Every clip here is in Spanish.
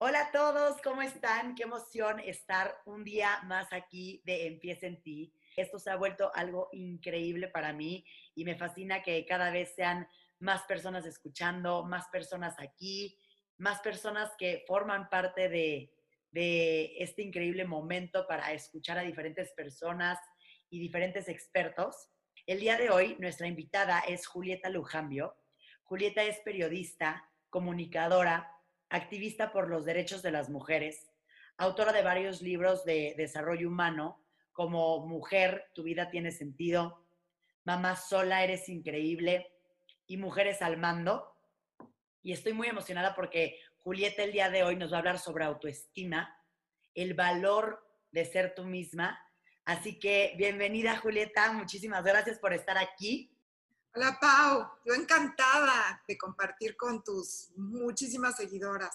Hola a todos, ¿cómo están? Qué emoción estar un día más aquí de Empieza en ti. Esto se ha vuelto algo increíble para mí y me fascina que cada vez sean más personas escuchando, más personas aquí, más personas que forman parte de, de este increíble momento para escuchar a diferentes personas y diferentes expertos. El día de hoy nuestra invitada es Julieta Lujambio. Julieta es periodista, comunicadora, activista por los derechos de las mujeres, autora de varios libros de desarrollo humano, como Mujer, tu vida tiene sentido, Mamá sola, eres increíble y Mujeres al mando. Y estoy muy emocionada porque Julieta el día de hoy nos va a hablar sobre autoestima, el valor de ser tú misma. Así que bienvenida Julieta, muchísimas gracias por estar aquí. Hola Pau, yo encantada de compartir con tus muchísimas seguidoras.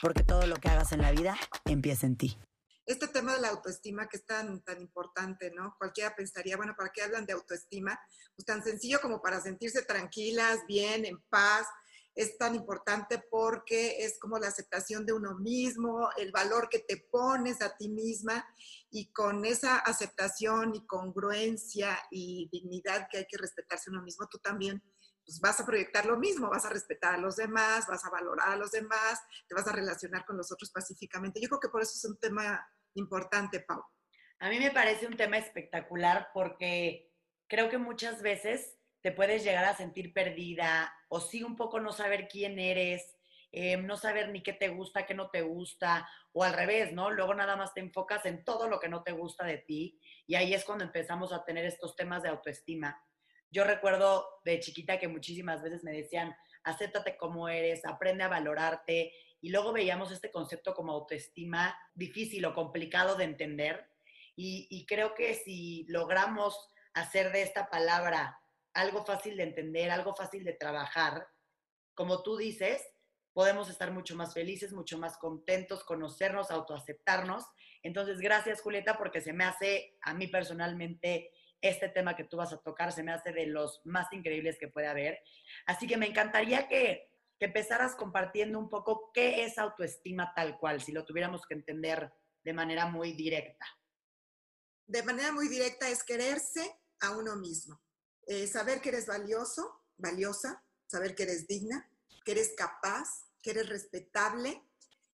Porque todo lo que hagas en la vida empieza en ti este tema de la autoestima que es tan, tan importante, ¿no? Cualquiera pensaría, bueno, ¿para qué hablan de autoestima? Pues tan sencillo como para sentirse tranquilas, bien, en paz. Es tan importante porque es como la aceptación de uno mismo, el valor que te pones a ti misma y con esa aceptación y congruencia y dignidad que hay que respetarse uno mismo, tú también pues vas a proyectar lo mismo, vas a respetar a los demás, vas a valorar a los demás, te vas a relacionar con los otros pacíficamente. Yo creo que por eso es un tema importante, Pau. A mí me parece un tema espectacular porque creo que muchas veces te puedes llegar a sentir perdida o sí un poco no saber quién eres, eh, no saber ni qué te gusta, qué no te gusta, o al revés, ¿no? Luego nada más te enfocas en todo lo que no te gusta de ti y ahí es cuando empezamos a tener estos temas de autoestima. Yo recuerdo de chiquita que muchísimas veces me decían, acéptate como eres, aprende a valorarte, y luego veíamos este concepto como autoestima difícil o complicado de entender. Y, creo que si logramos hacer de esta palabra algo fácil de entender, algo fácil de trabajar, como tú dices, podemos estar mucho más felices, mucho más contentos, conocernos, autoaceptarnos. Entonces, gracias Julieta, porque se me hace a mí personalmente este tema que tú vas a tocar, se me hace de los más increíbles que puede haber. Así que me encantaría que que empezaras compartiendo un poco qué es autoestima tal cual, si lo tuviéramos que entender de manera muy directa. De manera muy directa es quererse a uno mismo, eh, saber que eres valioso, valiosa, saber que eres digna, que eres capaz, que eres respetable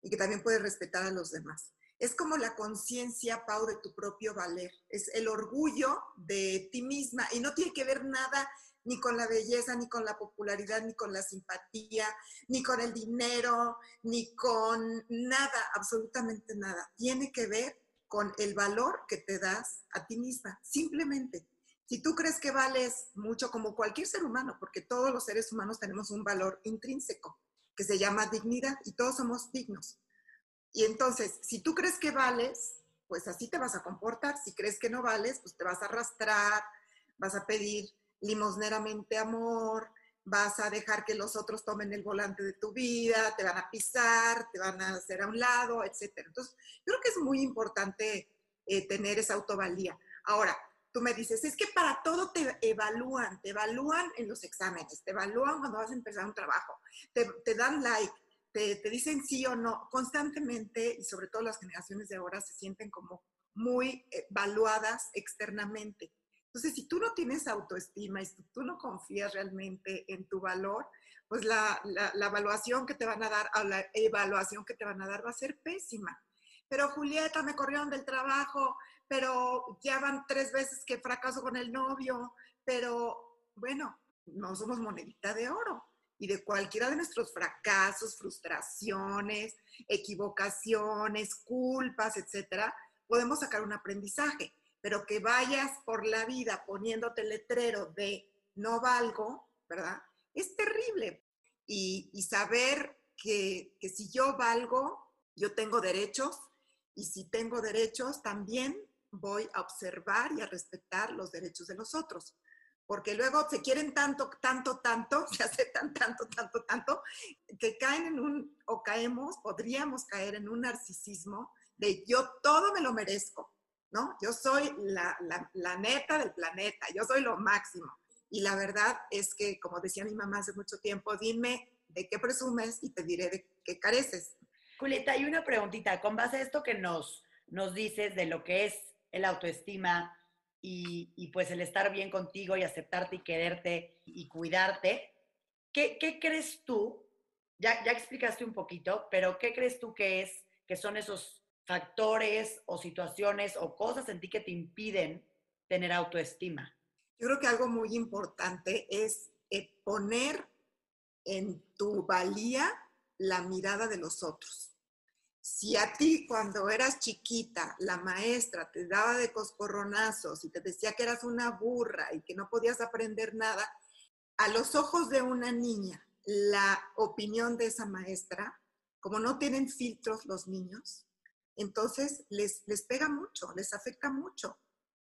y que también puedes respetar a los demás. Es como la conciencia, Pau, de tu propio valer. Es el orgullo de ti misma y no tiene que ver nada ni con la belleza, ni con la popularidad, ni con la simpatía, ni con el dinero, ni con nada, absolutamente nada. Tiene que ver con el valor que te das a ti misma, simplemente. Si tú crees que vales mucho como cualquier ser humano, porque todos los seres humanos tenemos un valor intrínseco que se llama dignidad y todos somos dignos. Y entonces, si tú crees que vales, pues así te vas a comportar. Si crees que no vales, pues te vas a arrastrar, vas a pedir limosneramente amor, vas a dejar que los otros tomen el volante de tu vida, te van a pisar, te van a hacer a un lado, etc. Entonces, creo que es muy importante eh, tener esa autovalía. Ahora, tú me dices, es que para todo te evalúan, te evalúan en los exámenes, te evalúan cuando vas a empezar un trabajo, te, dan like, te, te, dicen sí o no, constantemente, y sobre todo las generaciones de ahora se sienten como muy evaluadas externamente. Entonces, si tú no tienes autoestima y si tú no confías realmente en tu valor, pues la, la, evaluación que te van a dar, o la evaluación que te van a dar va a ser pésima. Pero Julieta, me corrieron del trabajo, pero ya van tres veces que fracaso con el novio, pero bueno, no somos monedita de oro. Y de cualquiera de nuestros fracasos, frustraciones, equivocaciones, culpas, etcétera, podemos sacar un aprendizaje pero que vayas por la vida poniéndote letrero de no valgo, ¿verdad? Es terrible. Y, saber que, si yo valgo, Yo tengo derechos y si tengo derechos, también voy a observar y a respetar los derechos de los otros. Porque luego se quieren tanto, tanto, tanto, se aceptan tanto, tanto, tanto, que caen en un, o caemos, podríamos caer en un narcisismo de yo todo me lo merezco, ¿no? Yo soy la, la, neta del planeta, yo soy lo máximo. Y la verdad es que, como decía mi mamá hace mucho tiempo, dime de qué presumes y te diré de qué careces. Julieta, hay una preguntita. Con base a esto que nos, nos dices de lo que es el autoestima y, pues el estar bien contigo y aceptarte y quererte y cuidarte, ¿qué, qué crees tú? Ya, ya explicaste un poquito, pero ¿qué crees tú que es, que son esos factores o situaciones o cosas en ti que te impiden tener autoestima? Yo creo que algo muy importante es eh, poner en tu valía la mirada de los otros. Si a ti cuando eras chiquita la maestra te daba de coscorronazos y te decía que eras una burra y que no podías aprender nada, a los ojos de una niña, la opinión de esa maestra, como no tienen filtros los niños, entonces les, les pega mucho, les afecta mucho.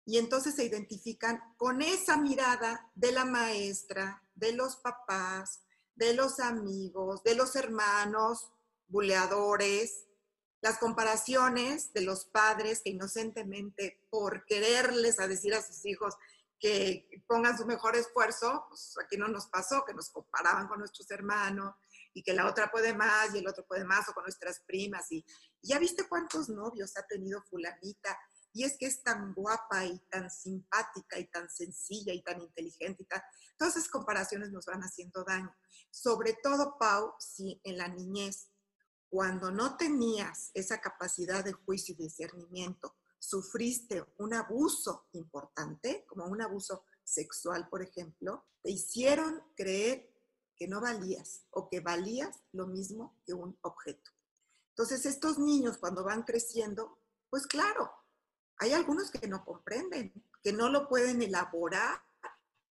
Y entonces se identifican con esa mirada de la maestra, de los papás, de los amigos, de los hermanos, buleadores, las comparaciones de los padres que inocentemente por quererles a decir a sus hijos que pongan su mejor esfuerzo, pues aquí no nos pasó, que nos comparaban con nuestros hermanos y que la otra puede más y el otro puede más o con nuestras primas y, ya viste cuántos novios ha tenido fulanita y es que es tan guapa y tan simpática y tan sencilla y tan inteligente y tal. Todas esas comparaciones nos van haciendo daño. Sobre todo, Pau, si en la niñez, cuando no tenías esa capacidad de juicio y discernimiento, sufriste un abuso importante, como un abuso sexual, por ejemplo, te hicieron creer que no valías o que valías lo mismo que un objeto. Entonces, estos niños cuando van creciendo, pues claro, hay algunos que no comprenden, que no lo pueden elaborar,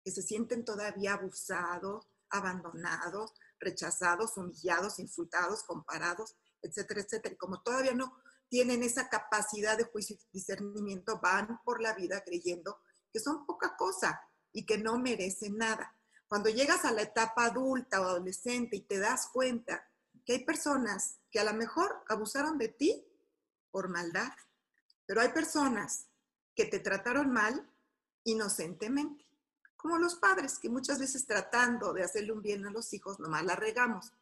que se sienten todavía abusados, abandonados, rechazados, humillados, insultados, comparados, etcétera, etcétera. Como todavía no tienen esa capacidad de juicio y discernimiento, van por la vida creyendo que son poca cosa y que no merecen nada. Cuando llegas a la etapa adulta o adolescente y te das cuenta que hay personas que a lo mejor abusaron de ti por maldad, pero hay personas que te trataron mal inocentemente, como los padres, que muchas veces tratando de hacerle un bien a los hijos, nomás la regamos.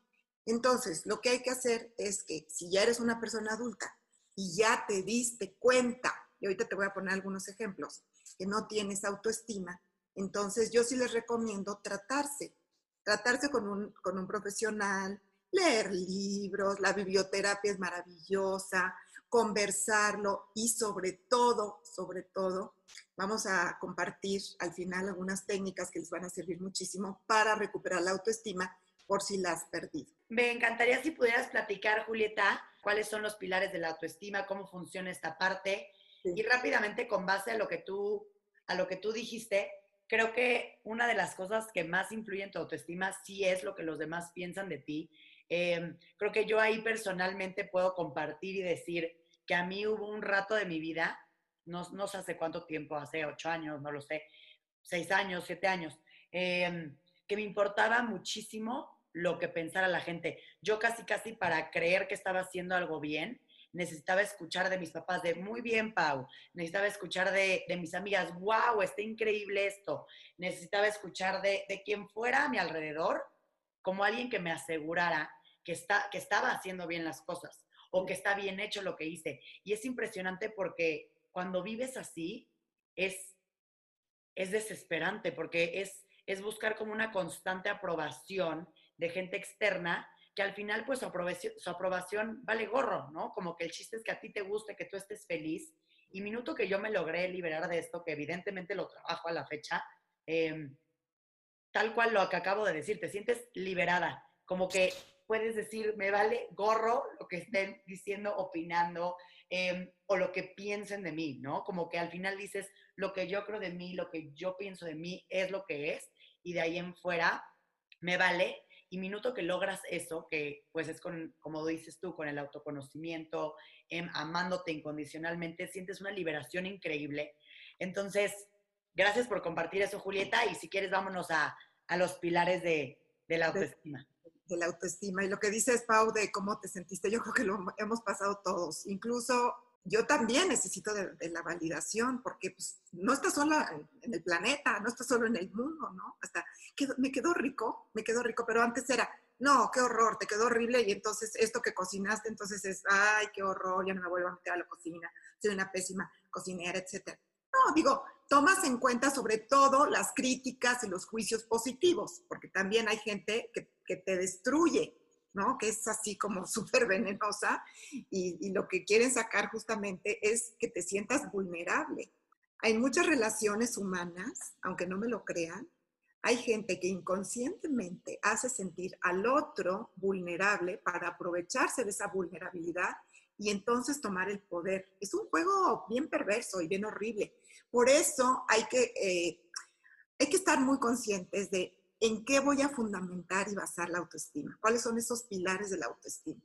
Entonces, lo que hay que hacer es que si ya eres una persona adulta y ya te diste cuenta, y ahorita te voy a poner algunos ejemplos, que no tienes autoestima, entonces yo sí les recomiendo tratarse, tratarse con un, con un profesional, leer libros, la biblioterapia es maravillosa, conversarlo y sobre todo, sobre todo, vamos a compartir al final algunas técnicas que les van a servir muchísimo para recuperar la autoestima por si la has perdido. Me encantaría si pudieras platicar, Julieta, cuáles son los pilares de la autoestima, cómo funciona esta parte y rápidamente con base a lo que tú a lo que tú dijiste, creo que una de las cosas que más influye en tu autoestima sí es lo que los demás piensan de ti. Em, creo que yo ahí personalmente puedo compartir y decir, que a mí hubo un rato de mi vida, no, no sé hace cuánto tiempo, hace ocho años, no lo sé, seis años, siete años, em, que me importaba muchísimo lo que pensara la gente. Yo casi, casi para creer que estaba haciendo algo bien, necesitaba escuchar de mis papás de muy bien, Pau. Necesitaba escuchar de, de mis amigas, wow, está increíble esto. Necesitaba escuchar de, de, quien fuera a mi alrededor como alguien que me asegurara que, está, que estaba haciendo bien las cosas o que está bien hecho lo que hice. Y es impresionante porque cuando vives así es, es desesperante porque es, es buscar como una constante aprobación de gente externa que al final pues su aprobación, su aprobación vale gorro, ¿no? Como que el chiste es que a ti te guste, que tú estés feliz. Y minuto que yo me logré liberar de esto, que evidentemente lo trabajo a la fecha, em, tal cual lo que acabo de decir, te sientes liberada, como que puedes decir, me vale gorro lo que estén diciendo, opinando em, o lo que piensen de mí, ¿no? Como que al final dices, lo que yo creo de mí, lo que yo pienso de mí es lo que es y de ahí en fuera me vale y minuto que logras eso, que pues es con, como dices tú, con el autoconocimiento, em, amándote incondicionalmente, sientes una liberación increíble. Entonces, gracias por compartir eso, Julieta, y si quieres, vámonos a, a los pilares de, de la autoestima. De, la autoestima. Y lo que dices, Pau, de cómo te sentiste, yo creo que lo hemos pasado todos. Incluso yo también necesito de, la validación, porque pues, no estás sola en, el planeta, no estás solo en el mundo, ¿no? Hasta me quedó rico, me quedó rico, pero antes era, no, qué horror, te quedó horrible y entonces esto que cocinaste, entonces es, ay, qué horror, ya no me vuelvo a meter a la cocina, soy una pésima cocinera, etc. No, digo, tomas en cuenta sobre todo las críticas y los juicios positivos, porque también hay gente que, te destruye, ¿no? Que es así como súper venenosa y, lo que quieren sacar justamente es que te sientas vulnerable. Hay muchas relaciones humanas, aunque no me lo crean, hay gente que inconscientemente hace sentir al otro vulnerable para aprovecharse de esa vulnerabilidad y entonces tomar el poder. Es un juego bien perverso y bien horrible. Por eso hay que, eh, hay que estar muy conscientes de en qué voy a fundamentar y basar la autoestima, cuáles son esos pilares de la autoestima.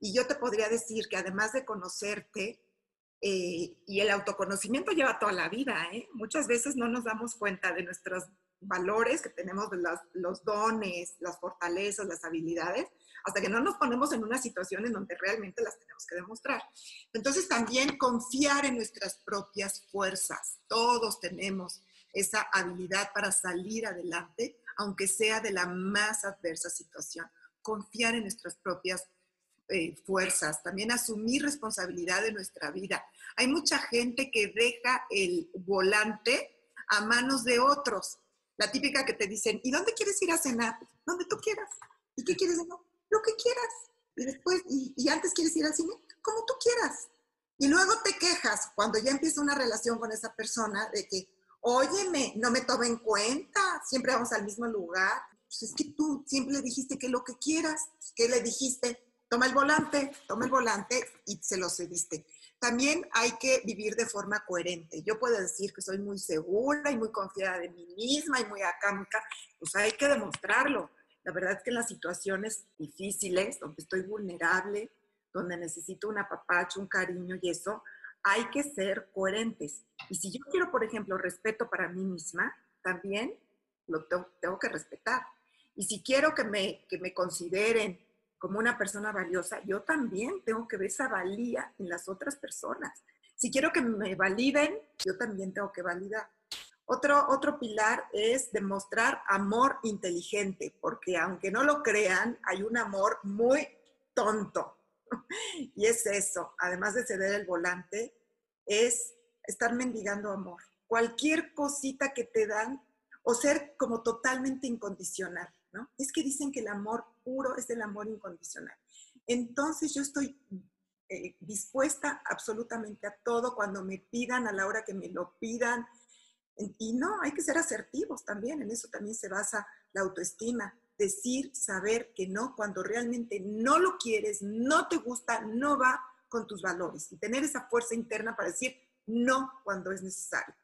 Y yo te podría decir que además de conocerte, eh, y el autoconocimiento lleva toda la vida, ¿eh? muchas veces no nos damos cuenta de nuestros valores que tenemos, de los dones, las fortalezas, las habilidades, hasta que no nos ponemos en una situación en donde realmente las tenemos que demostrar. Entonces también confiar en nuestras propias fuerzas. Todos tenemos esa habilidad para salir adelante, aunque sea de la más adversa situación. Confiar en nuestras propias eh, fuerzas, también asumir responsabilidad de nuestra vida. Hay mucha gente que deja el volante a manos de otros. La típica que te dicen, ¿y dónde quieres ir a cenar? Donde tú quieras. ¿Y qué quieres cenar? Lo que quieras. Y después, y, antes quieres ir al cine? Como tú quieras. Y luego te quejas cuando ya empieza una relación con esa persona de que, óyeme, no me toma en cuenta, siempre vamos al mismo lugar. Pues es que tú siempre le dijiste que lo que quieras, ¿qué le dijiste? Toma el volante, toma el volante y se lo cediste. También hay que vivir de forma coherente. Yo puedo decir que soy muy segura y muy confiada de mí misma y muy acámica, pues hay que demostrarlo. La verdad es que en las situaciones difíciles, donde estoy vulnerable, donde necesito un apapacho, un cariño y eso, hay que ser coherentes. Y si yo quiero, por ejemplo, respeto para mí misma, también lo tengo, que respetar. Y si quiero que me, que me consideren como una persona valiosa, yo también tengo que ver esa valía en las otras personas. Si quiero que me validen, yo también tengo que validar. Otro, otro pilar es demostrar amor inteligente, porque aunque no lo crean, hay un amor muy tonto. Y es eso, además de ceder el volante, es estar mendigando amor. Cualquier cosita que te dan o ser como totalmente incondicional, ¿no? Es que dicen que el amor puro es el amor incondicional. Entonces yo estoy eh, dispuesta absolutamente a todo cuando me pidan, a la hora que me lo pidan. Y no, hay que ser asertivos también, en eso también se basa la autoestima. Decir, saber que no, cuando realmente no lo quieres, no te gusta, no va con tus valores y tener esa fuerza interna para decir no cuando es necesario.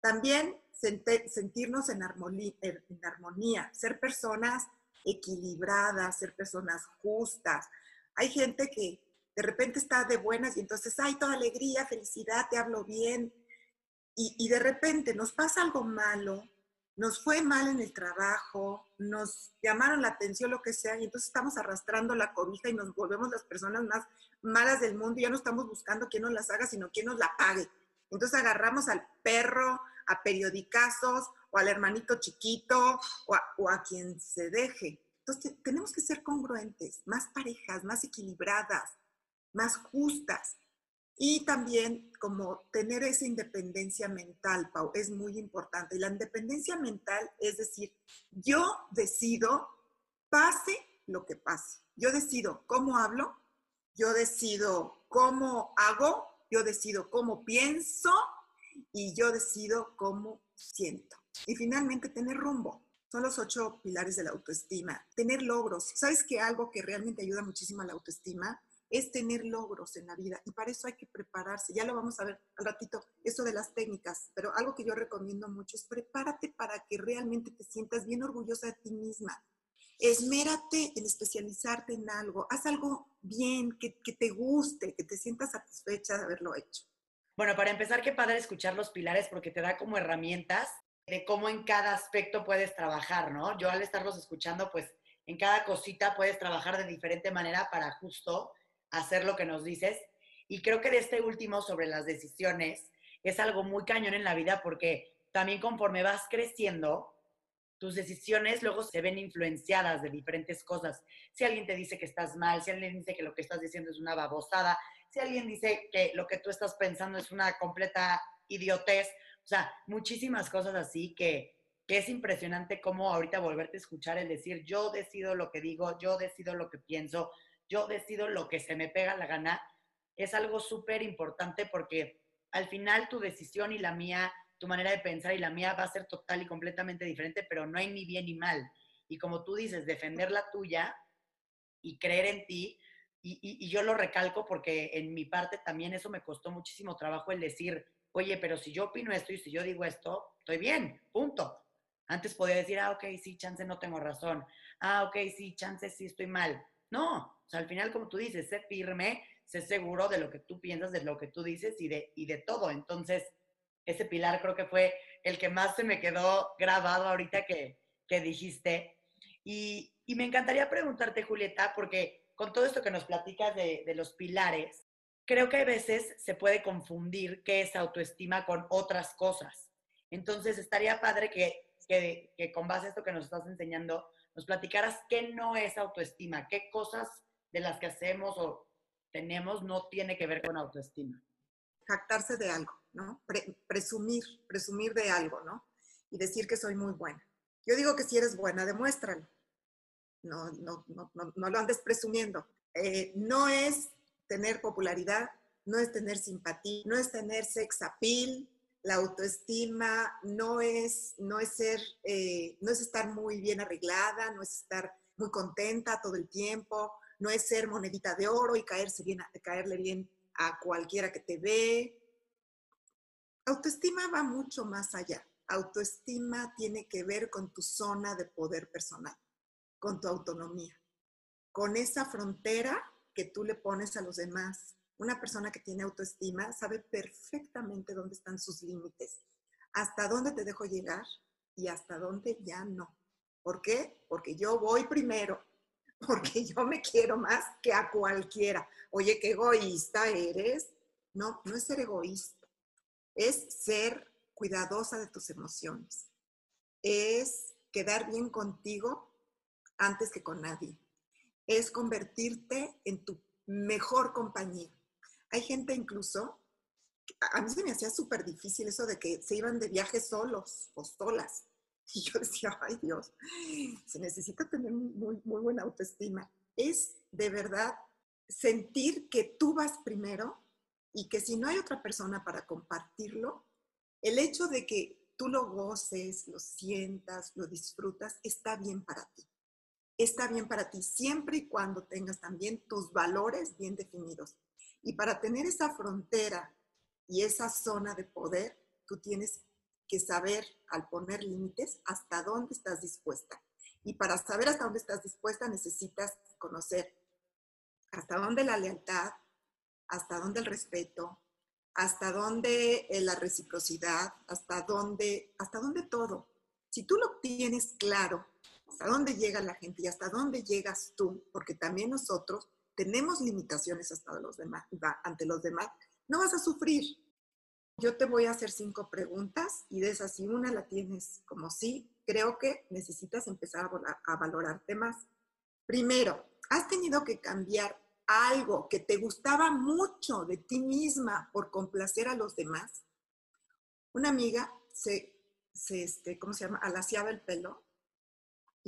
También sentirnos en armonía, en armonía, ser personas equilibradas, ser personas justas. Hay gente que de repente está de buenas y entonces hay toda alegría, felicidad, te hablo bien. Y, de repente nos pasa algo malo, nos fue mal en el trabajo, nos llamaron la atención, lo que sea, y entonces estamos arrastrando la cobija y nos volvemos las personas más malas del mundo ya no estamos buscando quién nos las haga, sino quién nos la pague. Entonces agarramos al perro, a periodicazos o al hermanito chiquito o a, o a quien se deje. Entonces tenemos que ser congruentes, más parejas, más equilibradas, más justas. Y también como tener esa independencia mental, Pau, es muy importante. Y la independencia mental es decir, yo decido, pase lo que pase. Yo decido cómo hablo, yo decido cómo hago, yo decido cómo pienso y yo decido cómo siento. Y finalmente tener rumbo. Son los ocho pilares de la autoestima. Tener logros. ¿Sabes que algo que realmente ayuda muchísimo a la autoestima es tener logros en la vida? Y para eso hay que prepararse. Ya lo vamos a ver al ratito, eso de las técnicas. Pero algo que yo recomiendo mucho es prepárate para que realmente te sientas bien orgullosa de ti misma. Esmérate en especializarte en algo. Haz algo bien, que, que te guste, que te sientas satisfecha de haberlo hecho. Bueno, para empezar, qué padre escuchar los pilares porque te da como herramientas de cómo en cada aspecto puedes trabajar, ¿no? Yo al estarlos escuchando, pues en cada cosita puedes trabajar de diferente manera para justo hacer lo que nos dices. Y creo que de este último sobre las decisiones es algo muy cañón en la vida porque también conforme vas creciendo, tus decisiones luego se ven influenciadas de diferentes cosas. Si alguien te dice que estás mal, si alguien dice que lo que estás diciendo es una babosada, si alguien dice que lo que tú estás pensando es una completa idiotez, o sea, muchísimas cosas así que, que es impresionante cómo ahorita volverte a escuchar el decir, yo decido lo que digo, yo decido lo que pienso, yo decido lo que se me pega la gana, es algo súper importante porque al final tu decisión y la mía tu manera de pensar y la mía va a ser total y completamente diferente, pero no hay ni bien ni mal. Y como tú dices, defender la tuya y creer en ti, y, yo lo recalco porque en mi parte también eso me costó muchísimo trabajo el decir, oye, pero si yo opino esto y si yo digo esto, estoy bien, punto. Antes podía decir, ah, ok, sí, chance no tengo razón. Ah, ok, sí, chance sí estoy mal. No, o sea, al final, como tú dices, sé firme, sé seguro de lo que tú piensas, de lo que tú dices y de, y de todo. Entonces, ese pilar creo que fue el que más se me quedó grabado ahorita que, que dijiste. Y, y, me encantaría preguntarte, Julieta, porque con todo esto que nos platicas de, de los pilares, creo que a veces se puede confundir qué es autoestima con otras cosas. Entonces, estaría padre que, que, que, con base a esto que nos estás enseñando, nos platicaras qué no es autoestima, qué cosas de las que hacemos o tenemos no tiene que ver con autoestima. Jactarse de algo ¿no? presumir, presumir de algo, ¿no? Y decir que soy muy buena. Yo digo que si eres buena, demuéstralo. No, no, no, no, no lo andes presumiendo. Eh, no es tener popularidad, no es tener simpatía, no es tener sex appeal, la autoestima no es, no es ser, eh, no es estar muy bien arreglada, no es estar muy contenta todo el tiempo, no es ser monedita de oro y caerse bien, caerle bien a cualquiera que te ve, Autoestima va mucho más allá. Autoestima tiene que ver con tu zona de poder personal, con tu autonomía, con esa frontera que tú le pones a los demás. Una persona que tiene autoestima sabe perfectamente dónde están sus límites, hasta dónde te dejo llegar y hasta dónde ya no. ¿Por qué? Porque yo voy primero, porque yo me quiero más que a cualquiera. Oye, qué egoísta eres. No, no es ser egoísta es ser cuidadosa de tus emociones, es quedar bien contigo antes que con nadie, es convertirte en tu mejor compañía. Hay gente incluso, a mí se me hacía súper difícil eso de que se iban de viaje solos o solas. Y yo decía, ay Dios, se necesita tener muy, muy buena autoestima. Es de verdad sentir que tú vas primero y que si no hay otra persona para compartirlo, el hecho de que tú lo goces, lo sientas, lo disfrutas, está bien para ti. Está bien para ti siempre y cuando tengas también tus valores bien definidos. Y para tener esa frontera y esa zona de poder, tú tienes que saber al poner límites hasta dónde estás dispuesta. Y para saber hasta dónde estás dispuesta necesitas conocer hasta dónde la lealtad, hasta dónde el respeto, hasta dónde eh, la reciprocidad, hasta dónde, hasta dónde todo. Si tú lo tienes claro, hasta dónde llega la gente y hasta dónde llegas tú, porque también nosotros tenemos limitaciones hasta los demás, ante los demás, no vas a sufrir. Yo te voy a hacer cinco preguntas y de esas, si una la tienes como sí, creo que necesitas empezar a valorarte más. Primero, ¿has tenido que cambiar algo que te gustaba mucho de ti misma por complacer a los demás, una amiga se, se este, ¿cómo se llama? Alaciaba el pelo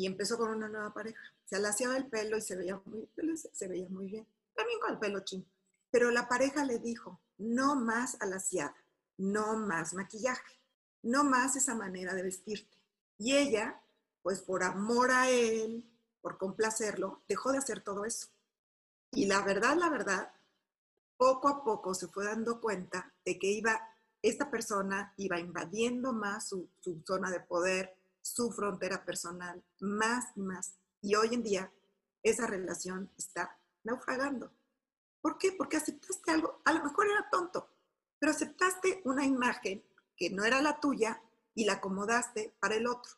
y empezó con una nueva pareja. Se alaciaba el pelo y se veía muy, se veía muy bien. También con el pelo chino. Pero la pareja le dijo, no más alaciada, no más maquillaje, no más esa manera de vestirte. Y ella, pues por amor a él, por complacerlo, dejó de hacer todo eso. Y la verdad, la verdad, poco a poco se fue dando cuenta de que iba, esta persona iba invadiendo más su, zona de poder, su frontera personal, más y más. Y hoy en día esa relación está naufragando. ¿Por qué? Porque aceptaste algo, a lo mejor era tonto, pero aceptaste una imagen que no era la tuya y la acomodaste para el otro.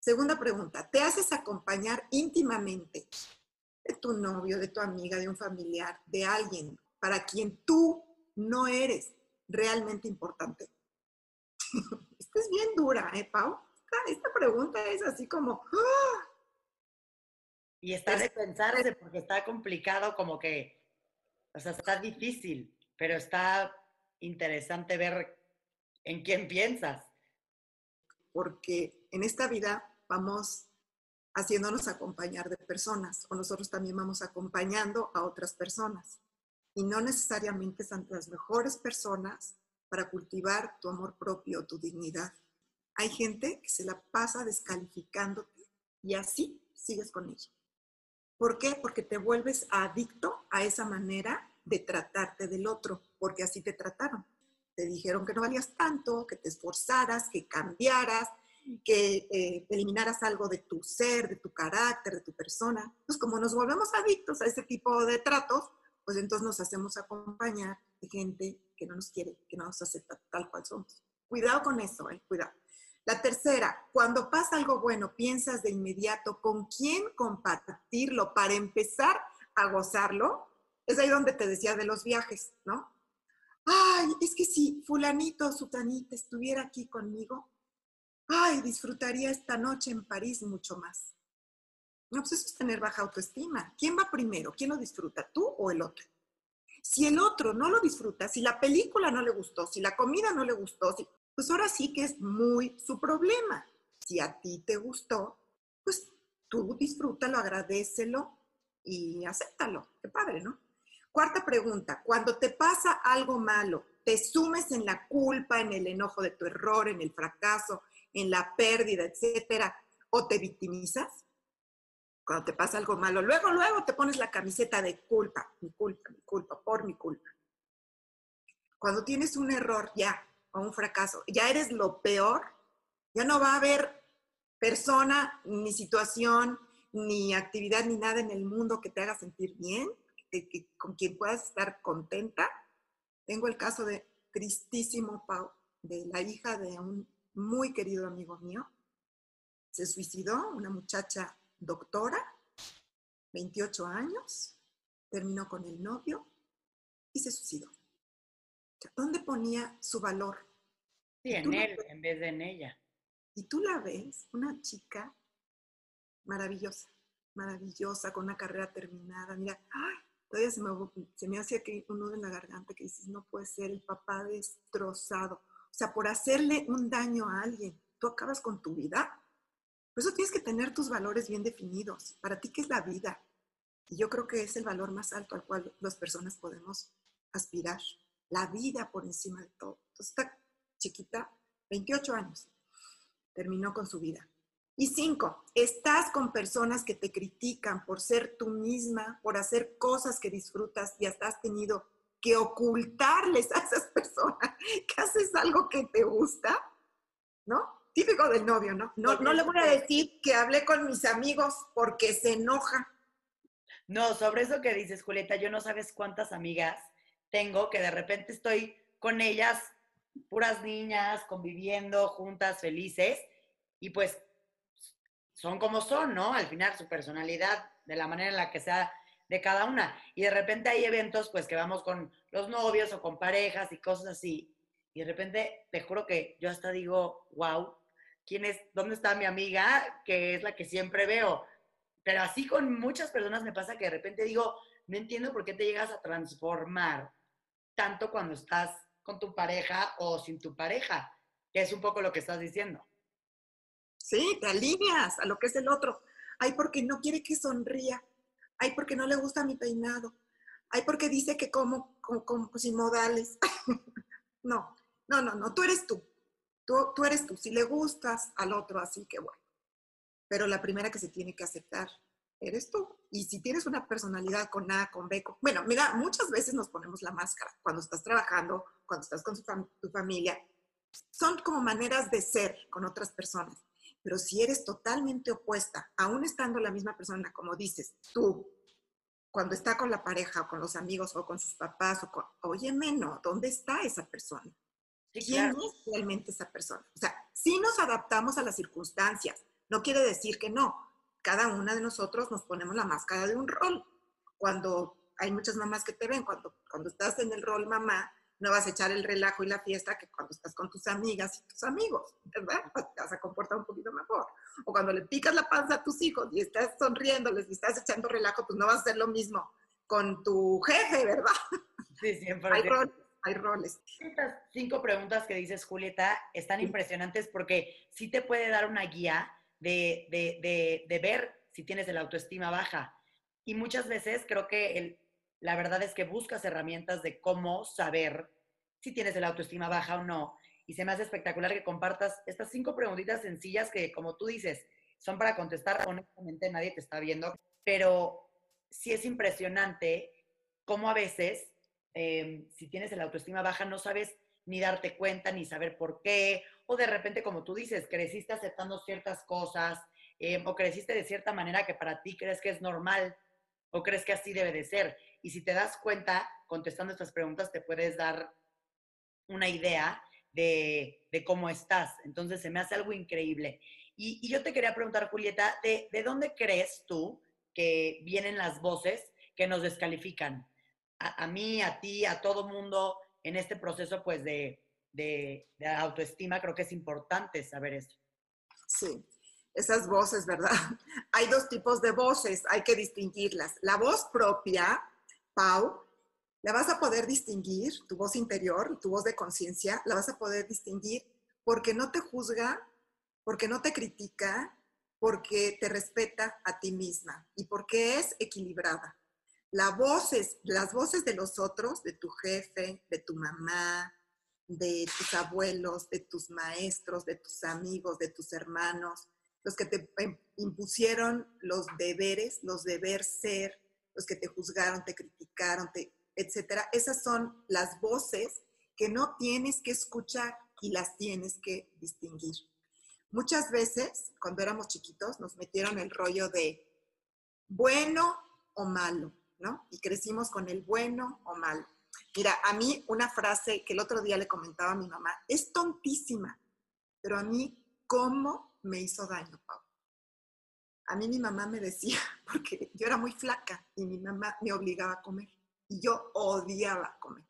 Segunda pregunta, ¿te haces acompañar íntimamente de tu novio, de tu amiga, de un familiar, de alguien para quien tú no eres realmente importante? Esta es bien dura, ¿eh, Pau? Esta, pregunta es así como... ¡ah! Y está de pensarse porque está complicado, como que, o sea, está difícil, pero está interesante ver en quién piensas. Porque en esta vida vamos haciéndonos acompañar de personas o nosotros también vamos acompañando a otras personas. Y no necesariamente son las mejores personas para cultivar tu amor propio, tu dignidad. Hay gente que se la pasa descalificándote y así sigues con ella. ¿Por qué? Porque te vuelves adicto a esa manera de tratarte del otro, porque así te trataron. Te dijeron que no valías tanto, que te esforzaras, que cambiaras, que eh, eliminaras algo de tu ser, de tu carácter, de tu persona. Pues como nos volvemos adictos a ese tipo de tratos, pues entonces nos hacemos acompañar de gente que no nos quiere, que no nos acepta tal cual somos. Cuidado con eso, eh, cuidado. La tercera, cuando pasa algo bueno, piensas de inmediato con quién compartirlo para empezar a gozarlo. Es ahí donde te decía de los viajes, ¿no? Ay, es que si fulanito o sutanita estuviera aquí conmigo, ay, disfrutaría esta noche en París mucho más. No, pues eso es tener baja autoestima. ¿Quién va primero? ¿Quién lo disfruta? ¿Tú o el otro? Si el otro no lo disfruta, si la película no le gustó, si la comida no le gustó, pues ahora sí que es muy su problema. Si a ti te gustó, pues tú disfrútalo, agradecelo y acéptalo. Qué padre, ¿no? Cuarta pregunta, cuando te pasa algo malo, ¿te sumes en la culpa, en el enojo de tu error, en el fracaso, en la pérdida, etcétera, o te victimizas cuando te pasa algo malo. Luego, luego te pones la camiseta de culpa, mi culpa, mi culpa, por mi culpa. Cuando tienes un error ya un fracaso, ya eres lo peor, ya no va a haber persona, ni situación, ni actividad, ni nada en el mundo que te haga sentir bien, con quien puedas estar contenta. Tengo el caso de tristísimo Pau, de la hija de un muy querido amigo mío. Se suicidó, una muchacha doctora, 28 años, terminó con el novio y se suicidó. ¿Dónde ponía su valor? Sí, en él, en vez de en ella. Y tú la ves, una chica maravillosa, maravillosa, con una carrera terminada. Mira, ay, todavía se me, se me hacía que un nudo en la garganta que dices, no puede ser, el papá destrozado. O sea, por hacerle un daño a alguien, tú acabas con tu vida. Por eso tienes que tener tus valores bien definidos. Para ti, ¿qué es la vida? Y yo creo que es el valor más alto al cual las personas podemos aspirar. La vida por encima de todo. Entonces, esta chiquita, 28 años, terminó con su vida. Y cinco, estás con personas que te critican por ser tú misma, por hacer cosas que disfrutas y hasta has tenido que ocultarles a esas personas que haces algo que te gusta, ¿no? Típico del novio, ¿no? No, no le voy a decir que hablé con mis amigos porque se enoja. No, sobre eso que dices, Julieta, yo no sabes cuántas amigas tengo que de repente estoy con ellas, puras niñas, conviviendo juntas, felices, y pues son como son, ¿no? Al final su personalidad, de la manera en la que sea de cada una. Y de repente hay eventos, pues que vamos con los novios o con parejas y cosas así. Y de repente, te juro que yo hasta digo, wow, ¿quién es? ¿Dónde está mi amiga? Que es la que siempre veo. Pero así con muchas personas me pasa que de repente digo, no entiendo por qué te llegas a transformar tanto cuando estás con tu pareja o sin tu pareja, que es un poco lo que estás diciendo. Sí, te alineas a lo que es el otro. Ay, porque no quiere que sonría ay, porque no le gusta mi peinado, ay, porque dice que como, como, sin modales. no, no, no, no, tú eres tú. tú, tú eres tú. Si le gustas al otro, así que bueno. Pero la primera que se tiene que aceptar eres tú. Y si tienes una personalidad con A, con B, bueno, mira, muchas veces nos ponemos la máscara cuando estás trabajando, cuando estás con tu familia. Son como maneras de ser con otras personas. Pero si eres totalmente opuesta, aún estando la misma persona, como dices, tú, cuando está con la pareja o con los amigos o con sus papás, o con, oye, no, ¿dónde está esa persona? ¿Quién es realmente esa persona? O sea, si nos adaptamos a las circunstancias, no quiere decir que no. Cada una de nosotros nos ponemos la máscara de un rol. Cuando hay muchas mamás que te ven, cuando, cuando estás en el rol mamá, no vas a echar el relajo y la fiesta que cuando estás con tus amigas y tus amigos, ¿verdad? Te vas a comportar un poquito mejor. O cuando le picas la panza a tus hijos y estás sonriéndoles y estás echando relajo, pues no vas a hacer lo mismo con tu jefe, ¿verdad? Sí, siempre. Hay roles, hay roles. Estas cinco preguntas que dices, Julieta, están impresionantes porque sí te puede dar una guía de, de, de, de ver si tienes el autoestima baja. Y muchas veces creo que la verdad es que buscas herramientas de cómo saber si tienes el autoestima baja o no. Y se me hace espectacular que compartas estas cinco preguntitas sencillas que, como tú dices, son para contestar honestamente, nadie te está viendo, pero sí es impresionante cómo a veces, em, si tienes el autoestima baja, no sabes ni darte cuenta, ni saber por qué, o de repente, como tú dices, creciste aceptando ciertas cosas, em, o creciste de cierta manera que para ti crees que es normal, o crees que así debe de ser. Y si te das cuenta, contestando estas preguntas, te puedes dar una idea de, cómo estás. Entonces, se me hace algo increíble. Y, yo te quería preguntar, Julieta, ¿de, dónde crees tú que vienen las voces que nos descalifican? A, mí, a ti, a todo mundo en este proceso, pues, de, de, autoestima, creo que es importante saber esto. Sí, esas voces, ¿verdad? Hay dos tipos de voces, hay que distinguirlas. La voz propia, Pau, la vas a poder distinguir, tu voz interior, tu voz de conciencia, la vas a poder distinguir porque no te juzga, porque no te critica, porque te respeta a ti misma y porque es equilibrada. Voces, las voces de los otros, de tu jefe, de tu mamá, de tus abuelos, de tus maestros, de tus amigos, de tus hermanos, los que te impusieron los deberes, los deber ser, los que te juzgaron, te criticaron, te, etcétera, esas son las voces que no tienes que escuchar y las tienes que distinguir. Muchas veces, cuando éramos chiquitos, nos metieron el rollo de bueno o malo, ¿no? Y crecimos con el bueno o malo. Mira, a mí una frase que el otro día le comentaba a mi mamá, es tontísima, pero a mí, ¿cómo me hizo daño, Pau? a mí mi mamá me decía, porque yo era muy flaca y mi mamá me obligaba a comer y yo odiaba comer.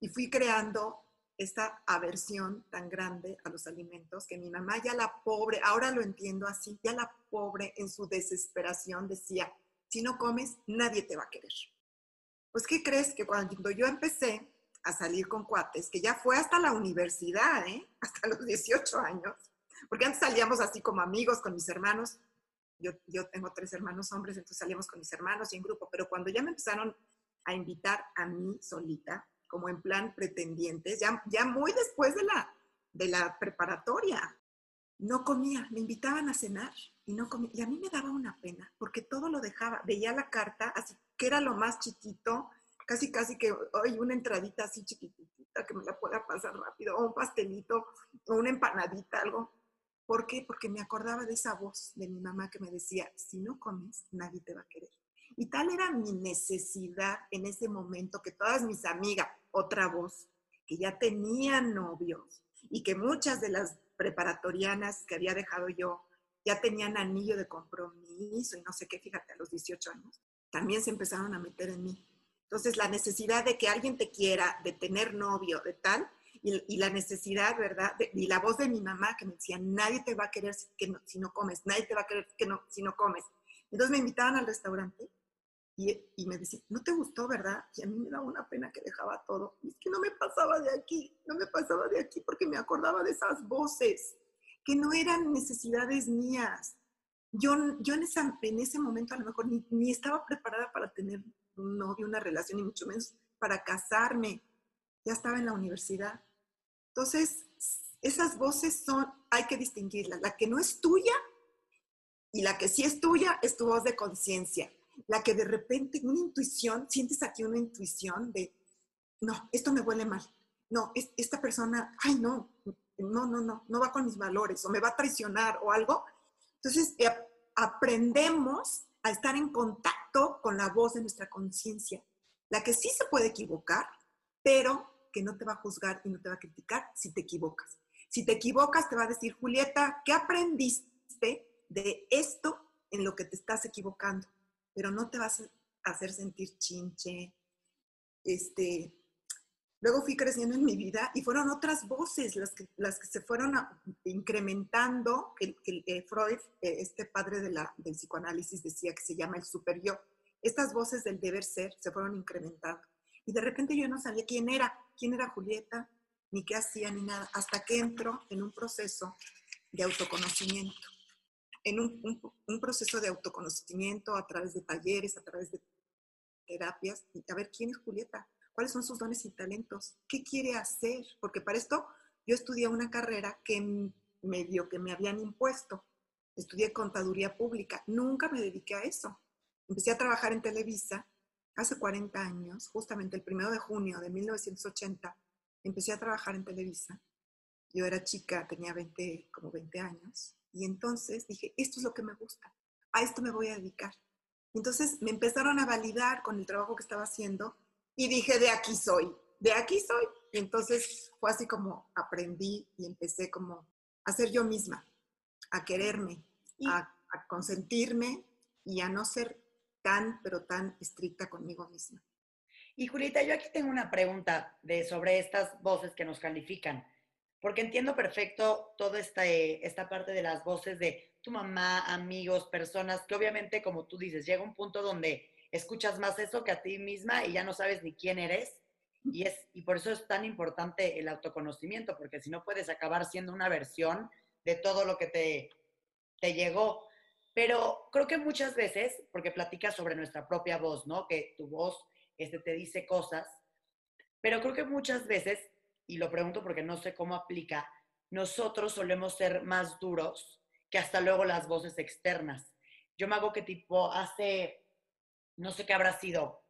Y fui creando esta aversión tan grande a los alimentos que mi mamá ya la pobre, ahora lo entiendo así, ya la pobre en su desesperación decía, si no comes, nadie te va a querer. Pues, ¿qué crees? Que cuando yo empecé a salir con cuates, que ya fue hasta la universidad, ¿eh? hasta los 18 años, porque antes salíamos así como amigos con mis hermanos, yo, tengo tres hermanos hombres, entonces salíamos con mis hermanos y en grupo, pero cuando ya me empezaron a invitar a mí solita, como en plan pretendientes, ya, ya muy después de la, de la preparatoria, no comía, me invitaban a cenar y no comía. Y a mí me daba una pena, porque todo lo dejaba, veía la carta, así que era lo más chiquito, casi, casi que, hoy una entradita así chiquitita que me la pueda pasar rápido, o un pastelito, o una empanadita, algo. ¿Por qué? Porque me acordaba de esa voz de mi mamá que me decía, si no comes, nadie te va a querer. Y tal era mi necesidad en ese momento que todas mis amigas, otra voz, que ya tenían novios y que muchas de las preparatorianas que había dejado yo ya tenían anillo de compromiso y no sé qué, fíjate, a los 18 años, también se empezaron a meter en mí. Entonces, la necesidad de que alguien te quiera, de tener novio, de tal, y, la necesidad, ¿verdad? y la voz de mi mamá que me decía, nadie te va a querer si, que no, si no comes, nadie te va a querer que no, si no comes. Entonces me invitaban al restaurante y, y, me decían, ¿no te gustó, verdad? Y a mí me daba una pena que dejaba todo. Y es que no me pasaba de aquí, no me pasaba de aquí porque me acordaba de esas voces que no eran necesidades mías. Yo, yo en, ese momento a lo mejor ni, estaba preparada para tener un novio, una relación, y mucho menos para casarme. Ya estaba en la universidad. Entonces, esas voces son, hay que distinguirlas. La que no es tuya y la que sí es tuya es tu voz de conciencia. La que de repente, una intuición, sientes aquí una intuición de, no, esto me huele mal, no, esta persona, ay, no, no, no, no, no va con mis valores o me va a traicionar o algo. Entonces, eh, aprendemos a estar en contacto con la voz de nuestra conciencia, la que sí se puede equivocar, pero que no te va a juzgar y no te va a criticar si te equivocas. Si te equivocas, te va a decir, Julieta, ¿qué aprendiste de esto en lo que te estás equivocando? Pero no te vas a hacer sentir chinche, este, Luego fui creciendo en mi vida y fueron otras voces las que, las que se fueron incrementando, que, eh, Freud, eh, este padre de la, del psicoanálisis, decía que se llama el super yo. Estas voces del deber ser se fueron incrementando. Y de repente yo no sabía quién era, quién era Julieta, ni qué hacía, ni nada, hasta que entro en un proceso de autoconocimiento. En un, un proceso de autoconocimiento a través de talleres, a través de terapias, y a ver quién es Julieta, cuáles son sus dones y talentos, qué quiere hacer, porque para esto yo estudié una carrera que medio que me habían impuesto. Estudié contaduría pública, nunca me dediqué a eso. Empecé a trabajar en Televisa hace 40 años, justamente el primero de junio de 1980, empecé a trabajar en Televisa. Yo era chica, tenía 20, como 20 años, y entonces dije, esto es lo que me gusta, a esto me voy a dedicar. Entonces me empezaron a validar con el trabajo que estaba haciendo y dije, de aquí soy, de aquí soy. Y entonces fue así como aprendí y empecé como a ser yo misma, a quererme, a, consentirme y a no ser tan, pero tan estricta conmigo misma. Y Julieta, yo aquí tengo una pregunta de, sobre estas voces que nos califican, porque entiendo perfecto toda esta, esta parte de las voces de tu mamá, amigos, personas, que obviamente, como tú dices, llega un punto donde escuchas más eso que a ti misma y ya no sabes ni quién eres. Y, es, y por eso es tan importante el autoconocimiento, porque si no puedes acabar siendo una versión de todo lo que te, te llegó. Pero creo que muchas veces, porque platicas sobre nuestra propia voz, ¿no? Que tu voz este, te dice cosas, pero creo que muchas veces, y lo pregunto porque no sé cómo aplica, nosotros solemos ser más duros que hasta luego las voces externas. Yo me hago que tipo hace no sé qué habrá sido,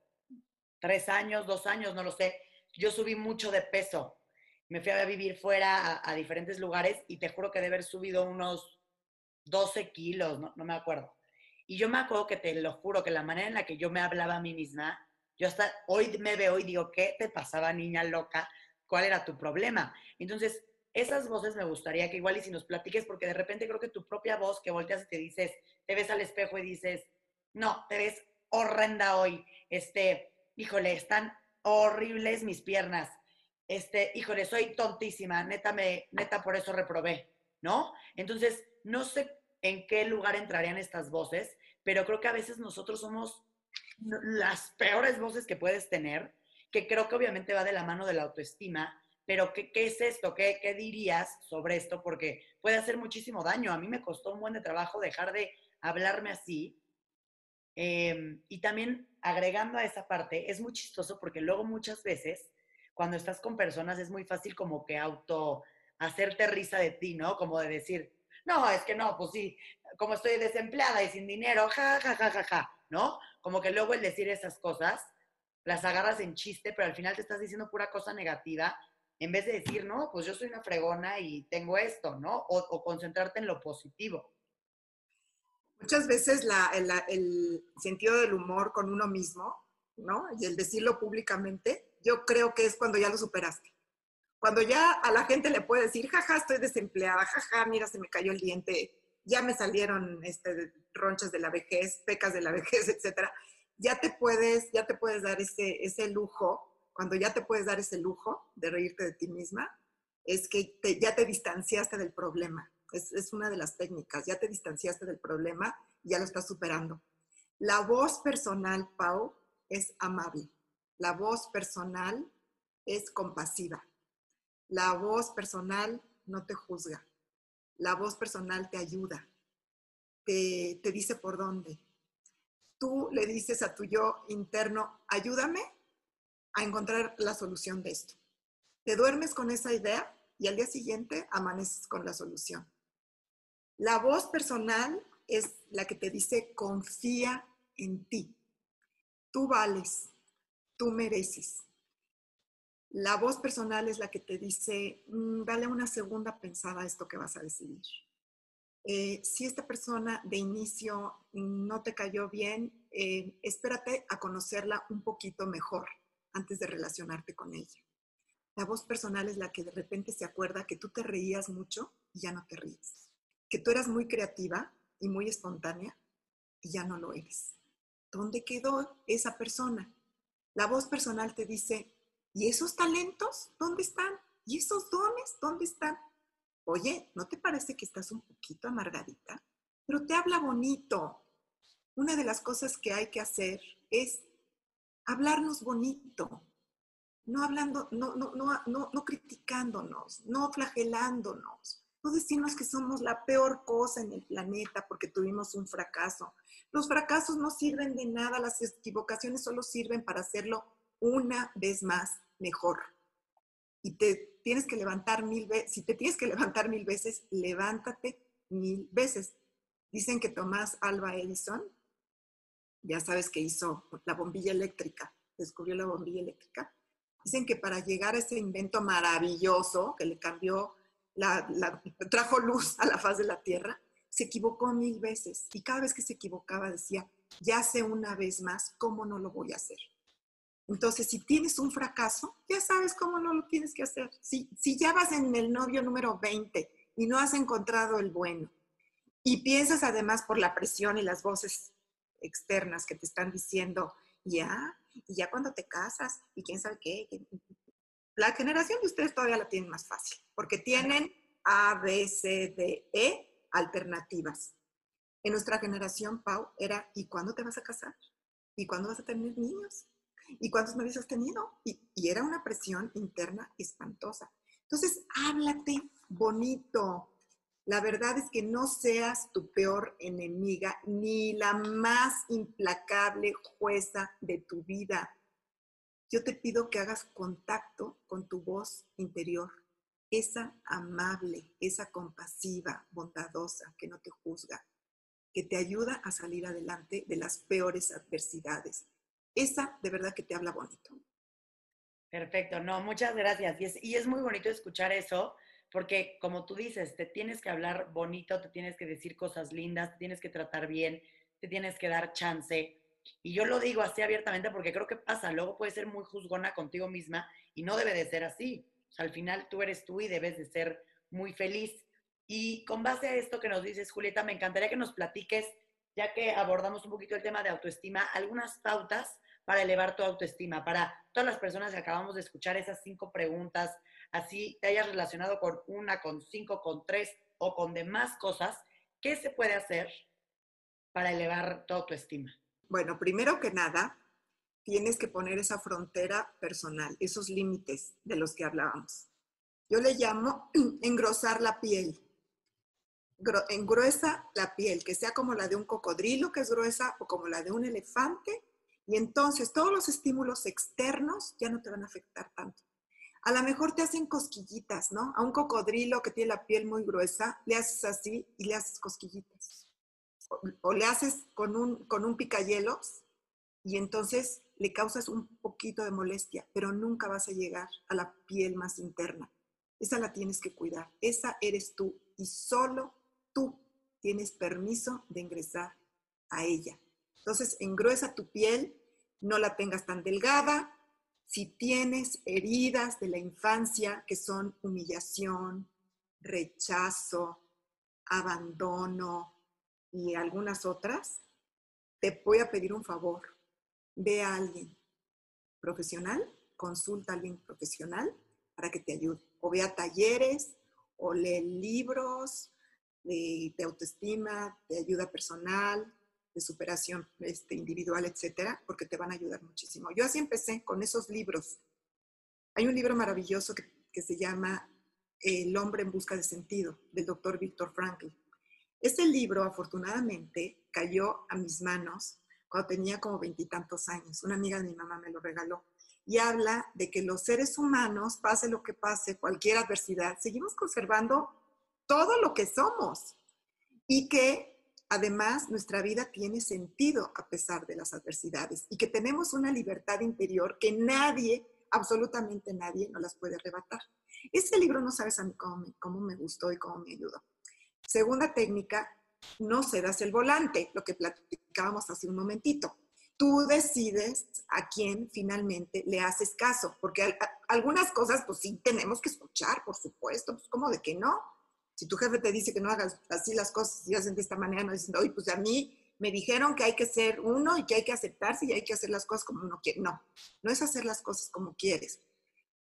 tres años, dos años, no lo sé. Yo subí mucho de peso. Me fui a vivir fuera a, diferentes lugares y te juro que de haber subido unos 12 kilos, no, me acuerdo. Y yo me acuerdo que te lo juro que la manera en la que yo me hablaba a mí misma, yo hasta hoy me veo y digo, ¿qué te pasaba, niña loca? ¿Cuál era tu problema? Entonces, esas voces me gustaría que igual y si nos platiques, porque de repente creo que tu propia voz que volteas y te dices, te ves al espejo y dices, no, te ves horrenda hoy. Este, híjole, están horribles mis piernas. Este, híjole, soy tontísima, neta me, neta por eso reprobé, ¿no? Entonces, no sé en qué lugar entrarían estas voces, pero creo que a veces nosotros somos las peores voces que puedes tener, que creo que obviamente va de la mano de la autoestima, pero ¿qué, qué es esto? ¿Qué, ¿Qué dirías sobre esto? Porque puede hacer muchísimo daño. A mí me costó un buen de trabajo dejar de hablarme así, Em, y también agregando a esa parte, es muy chistoso porque luego muchas veces cuando estás con personas es muy fácil como que auto hacerte risa de ti, ¿no? Como de decir, no, es que no, pues sí, como estoy desempleada y sin dinero, ja, ja, ja, ja, ja, ¿no? Como que luego el decir esas cosas las agarras en chiste, pero al final te estás diciendo pura cosa negativa, en vez de decir, no, pues yo soy una fregona y tengo esto, ¿no? o concentrarte en lo positivo. Muchas veces el, sentido del humor con uno mismo, ¿no? Y el decirlo públicamente, yo creo que es cuando ya lo superaste. Cuando ya a la gente le puede decir, jaja, estoy desempleada, jaja, mira, se me cayó el diente, ya me salieron este, ronchas de la vejez, pecas de la vejez, etcétera. Ya te puedes, ya te puedes dar ese, ese lujo, cuando ya te puedes dar ese lujo de reírte de ti misma, es que ya te distanciaste del problema. Es, una de las técnicas. Ya te distanciaste del problema, ya lo estás superando. La voz personal, Pau, es amable. La voz personal es compasiva. La voz personal no te juzga. La voz personal te ayuda. Te, te dice por dónde. Tú le dices a tu yo interno, ayúdame a encontrar la solución de esto. Te duermes con esa idea y al día siguiente amaneces con la solución. La voz personal es la que te dice confía en ti. Tú vales, tú mereces. La voz personal es la que te dice, mm, dale una segunda pensada a esto que vas a decidir. Eh, si esta persona de inicio no te cayó bien, eh, espérate a conocerla un poquito mejor antes de relacionarte con ella. La voz personal es la que de repente se acuerda que tú te reías mucho y ya no te ríes. Que tú eras muy creativa y muy espontánea y ya no lo eres. ¿Dónde quedó esa persona? La voz personal te dice, ¿y esos talentos dónde están? ¿Y esos dones dónde están? Oye, ¿no te parece que estás un poquito amargadita? Pero te habla bonito. Una de las cosas que hay que hacer es hablarnos bonito, no hablando, no, no, no, no, no criticándonos, no flagelándonos, no decirnos que somos la peor cosa en el planeta porque tuvimos un fracaso. Los fracasos no sirven de nada, las equivocaciones solo sirven para hacerlo una vez más mejor. Y te tienes que levantar mil veces, si te tienes que levantar mil veces, levántate mil veces. Dicen que Tomás Alba Edison, ya sabes que hizo la bombilla eléctrica, descubrió la bombilla eléctrica, Dicen que para llegar a ese invento maravilloso que le cambió, la, trajo luz a la faz de la Tierra, se equivocó mil veces y cada vez que se equivocaba decía, ya sé una vez más cómo no lo voy a hacer. Entonces, si tienes un fracaso, ya sabes cómo no lo tienes que hacer. Si, si ya vas en el novio número 20 y no has encontrado el bueno, y piensas además por la presión y las voces externas que te están diciendo, ya, y ya cuando te casas y quién sabe qué. La generación de ustedes todavía la tienen más fácil, porque tienen A, B, C, D, E alternativas. En nuestra generación, Pau, era ¿y cuándo te vas a casar? ¿Y cuándo vas a tener niños? ¿Y cuántos novios has tenido? Y, y era una presión interna espantosa. Entonces, háblate bonito, la verdad es que no seas tu peor enemiga ni la más implacable jueza de tu vida. Yo te pido que hagas contacto con tu voz interior, esa amable, esa compasiva, bondadosa, que no te juzga, que te ayuda a salir adelante de las peores adversidades. Esa de verdad que te habla bonito. Perfecto, no, muchas gracias. Y es, muy bonito escuchar eso, porque como tú dices, te tienes que hablar bonito, te tienes que decir cosas lindas, te tienes que tratar bien, te tienes que dar chance. Y yo lo digo así abiertamente porque creo que pasa, luego puedes ser muy juzgona contigo misma y no debe de ser así. Al final tú eres tú y debes de ser muy feliz. Y con base a esto que nos dices, Julieta, me encantaría que nos platiques, ya que abordamos un poquito el tema de autoestima, algunas pautas para elevar tu autoestima, para todas las personas que acabamos de escuchar esas cinco preguntas, así te hayas relacionado con una, con cinco, con tres o con demás cosas, ¿qué se puede hacer para elevar tu autoestima? Bueno, primero que nada, tienes que poner esa frontera personal, esos límites de los que hablábamos. Yo le llamo engrosar la piel. Engruesa la piel, que sea como la de un cocodrilo, que es gruesa, o como la de un elefante, y entonces todos los estímulos externos ya no te van a afectar tanto a lo mejor te hacen cosquillitas, ¿no? A un cocodrilo que tiene la piel muy gruesa, le haces así y le haces cosquillitas. O, le haces con un, con un picayelos y entonces le causas un poquito de molestia, pero nunca vas a llegar a la piel más interna. Esa la tienes que cuidar. Esa eres tú y solo tú tienes permiso de ingresar a ella. Entonces, engruesa tu piel, no la tengas tan delgada, si tienes heridas de la infancia que son humillación, rechazo, abandono y algunas otras, te voy a pedir un favor. Ve a alguien profesional, consulta a alguien profesional para que te ayude. O ve a talleres, o lee libros de, de autoestima, de ayuda personal, de superación este, individual, etcétera, porque te van a ayudar muchísimo. Yo así empecé con esos libros. Hay un libro maravilloso que, que se llama El hombre en busca de sentido, del doctor Víctor Frankl. Ese libro, afortunadamente, cayó a mis manos cuando tenía como veintitantos años. Una amiga de mi mamá me lo regaló. Y habla de que los seres humanos, pase lo que pase, cualquier adversidad, seguimos conservando todo lo que somos. Y que Además, nuestra vida tiene sentido a pesar de las adversidades y que tenemos una libertad interior que nadie, absolutamente nadie no las puede arrebatar. Este libro no sabes a mí cómo me gustó y cómo me ayudó. Segunda técnica, no cedas el volante, lo que platicábamos hace un momentito. Tú decides a quién finalmente le haces caso, porque algunas cosas pues sí tenemos que escuchar, por supuesto, pues como de que no. Si tu jefe te dice que no hagas así las cosas y hacen de esta manera, no diciendo, oye, pues a mí me dijeron que hay que ser uno y que hay que aceptarse y hay que hacer las cosas como uno quiere. No, no es hacer las cosas como quieres.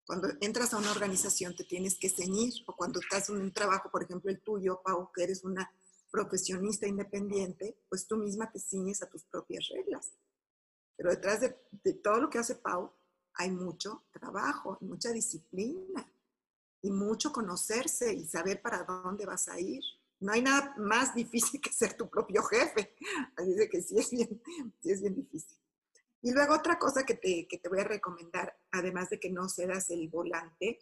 Cuando entras a una organización te tienes que ceñir, o cuando estás en un trabajo, por ejemplo el tuyo, Pau, que eres una profesionista independiente, pues tú misma te ciñes a tus propias reglas. Pero detrás de, todo lo que hace Pau hay mucho trabajo, mucha disciplina y mucho conocerse y saber para dónde vas a ir. No hay nada más difícil que ser tu propio jefe. Así que sí es bien, sí es bien difícil. Y luego otra cosa que te, que te voy a recomendar, además de que no cedas el volante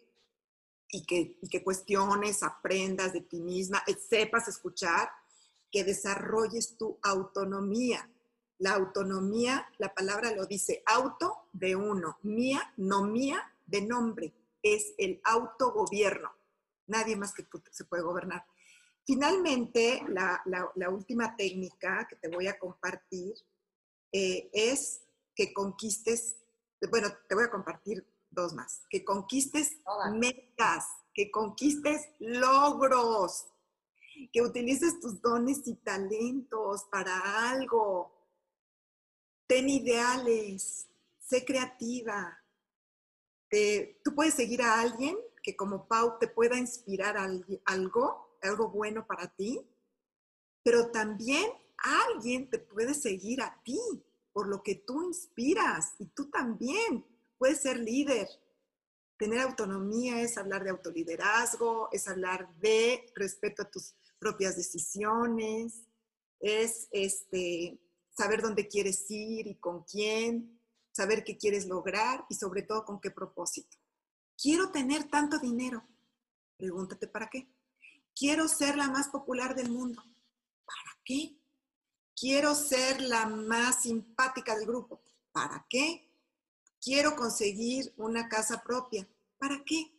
y que, y que cuestiones, aprendas de ti misma, sepas escuchar, que desarrolles tu autonomía. La autonomía, la palabra lo dice, auto de uno, mía, no mía, de nombre. Es el autogobierno. Nadie más que se puede gobernar. Finalmente, la, última técnica que te voy a compartir eh, es que conquistes, bueno, te voy a compartir dos más, que conquistes metas, que conquistes logros, que utilices tus dones y talentos para algo. Ten ideales, sé creativa. tú puedes seguir a alguien que como Pau te pueda inspirar algo algo bueno para ti, pero también alguien te puede seguir a ti por lo que tú inspiras y tú también puedes ser líder. Tener autonomía es hablar de autoliderazgo, es hablar de respeto a tus propias decisiones, es este, saber dónde quieres ir y con quién, saber qué quieres lograr y sobre todo con qué propósito. Quiero tener tanto dinero. Pregúntate para qué. Quiero ser la más popular del mundo. ¿Para qué? Quiero ser la más simpática del grupo. ¿Para qué? Quiero conseguir una casa propia. ¿Para qué?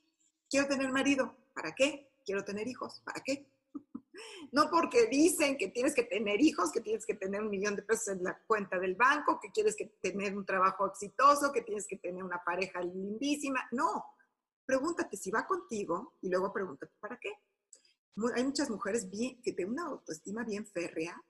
Quiero tener marido. ¿Para qué? Quiero tener hijos. ¿Para qué? No porque dicen que tienes que tener hijos, que tienes que tener un millón de pesos en la cuenta del banco, que quieres que tener un trabajo exitoso, que tienes que tener una pareja lindísima. No. Pregúntate si va contigo y luego pregúntate para qué hay muchas mujeres bien, que tienen una autoestima bien férrea,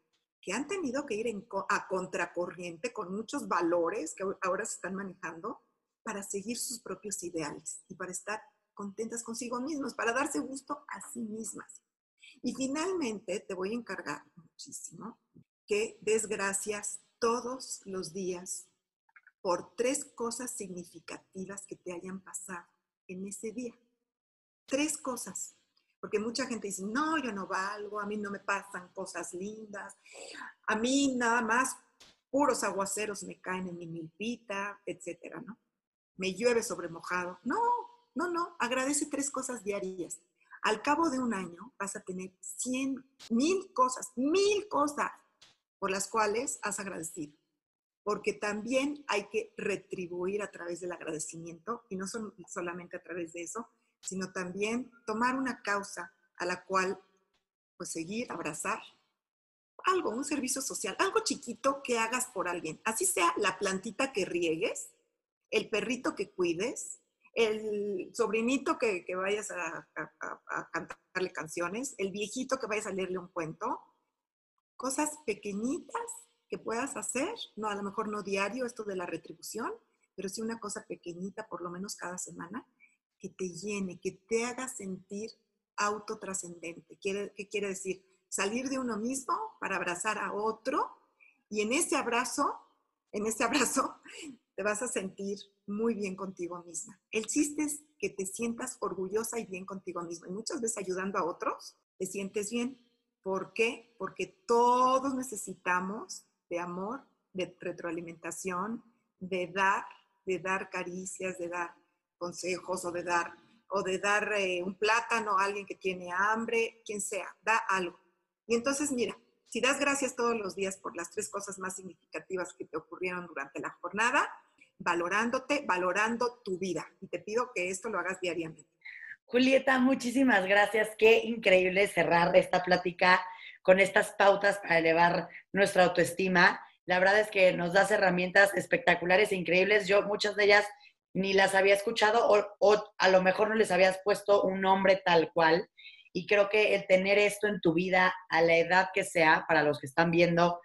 que han tenido que ir en, a contracorriente con muchos valores que ahora se están manejando para seguir sus propios ideales y para estar contentas consigo mismas, para darse gusto a sí mismas. Y finalmente te voy a encargar muchísimo que des gracias todos los días por tres cosas significativas que te hayan pasado en ese día. Tres cosas. Porque mucha gente dice, no, yo no valgo, a mí no me pasan cosas lindas, a mí nada más puros aguaceros me caen en mi milpita, etcétera, ¿no? Me llueve sobre mojado. No, no, no, agradece tres cosas diarias. Al cabo de un año vas a tener cien, mil cosas, mil cosas por las cuales has agradecido. Porque también hay que retribuir a través del agradecimiento y no son solamente a través de eso, sino también tomar una causa a la cual pues seguir, abrazar, algo, un servicio social, algo chiquito que hagas por alguien, así sea la plantita que riegues, el perrito que cuides, el sobrinito que, vayas a, a, cantarle canciones, el viejito que vayas a leerle un cuento, cosas pequeñitas que puedas hacer, no a lo mejor no diario esto de la retribución, pero sí una cosa pequeñita por lo menos cada semana que te llene, que te haga sentir autotrascendente. ¿Qué quiere decir? Salir de uno mismo para abrazar a otro y en ese abrazo, en ese abrazo, te vas a sentir muy bien contigo misma. El chiste es que te sientas orgullosa y bien contigo misma. Y muchas veces ayudando a otros, te sientes bien. ¿Por qué? Porque todos necesitamos de amor, de retroalimentación, de dar, de dar caricias, de dar consejos o de dar, o de dar eh, un plátano a alguien que tiene hambre, quien sea, da algo. Y entonces, mira, si das gracias todos los días por las tres cosas más significativas que te ocurrieron durante la jornada, valorándote, valorando tu vida. Y te pido que esto lo hagas diariamente. Julieta, muchísimas gracias. Qué increíble cerrar esta plática con estas pautas para elevar nuestra autoestima. La verdad es que nos das herramientas espectaculares e increíbles. Yo muchas de ellas ni las había escuchado o, a lo mejor no les habías puesto un nombre tal cual. Y creo que el tener esto en tu vida a la edad que sea, para los que están viendo,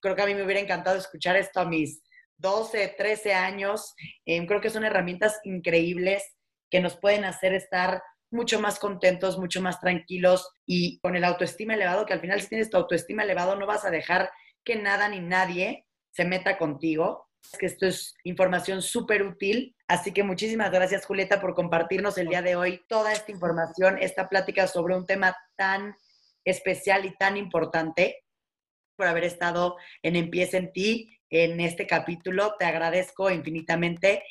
creo que a mí me hubiera encantado escuchar esto a mis 12, 13 años. Em, creo que son herramientas increíbles que nos pueden hacer estar mucho más contentos, mucho más tranquilos y con el autoestima elevado, que al final si tienes tu autoestima elevado no vas a dejar que nada ni nadie se meta contigo. Que esto es información súper útil. Así que muchísimas gracias, Julieta, por compartirnos el día de hoy toda esta información, esta plática sobre un tema tan especial y tan importante, por haber estado en Empieza en ti en este capítulo. Te agradezco infinitamente.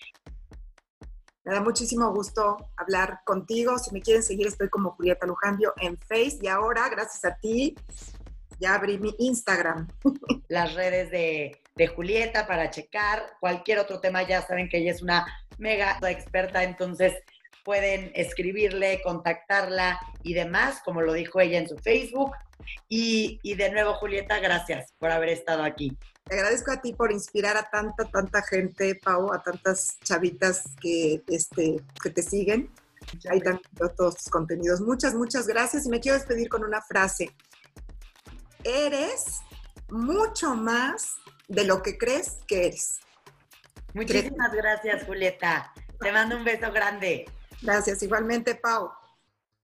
Me da muchísimo gusto hablar contigo. Si me quieren seguir, estoy como Julieta Lujambio en Face. Y ahora, gracias a ti, ya abrí mi Instagram. Las redes de, de, Julieta para checar. Cualquier otro tema, ya saben que ella es una mega experta, entonces pueden escribirle, contactarla y demás, como lo dijo ella en su Facebook. Y, y de nuevo, Julieta, gracias por haber estado aquí. Te agradezco a ti por inspirar a tanta, tanta gente, Pau, a tantas chavitas que, este, que te siguen. Ahí también todos tus contenidos. Muchas, muchas gracias. Y me quiero despedir con una frase. Eres mucho más de lo que crees que eres. Muchísimas gracias, Julieta. Te mando un beso grande. Gracias, igualmente, Pau.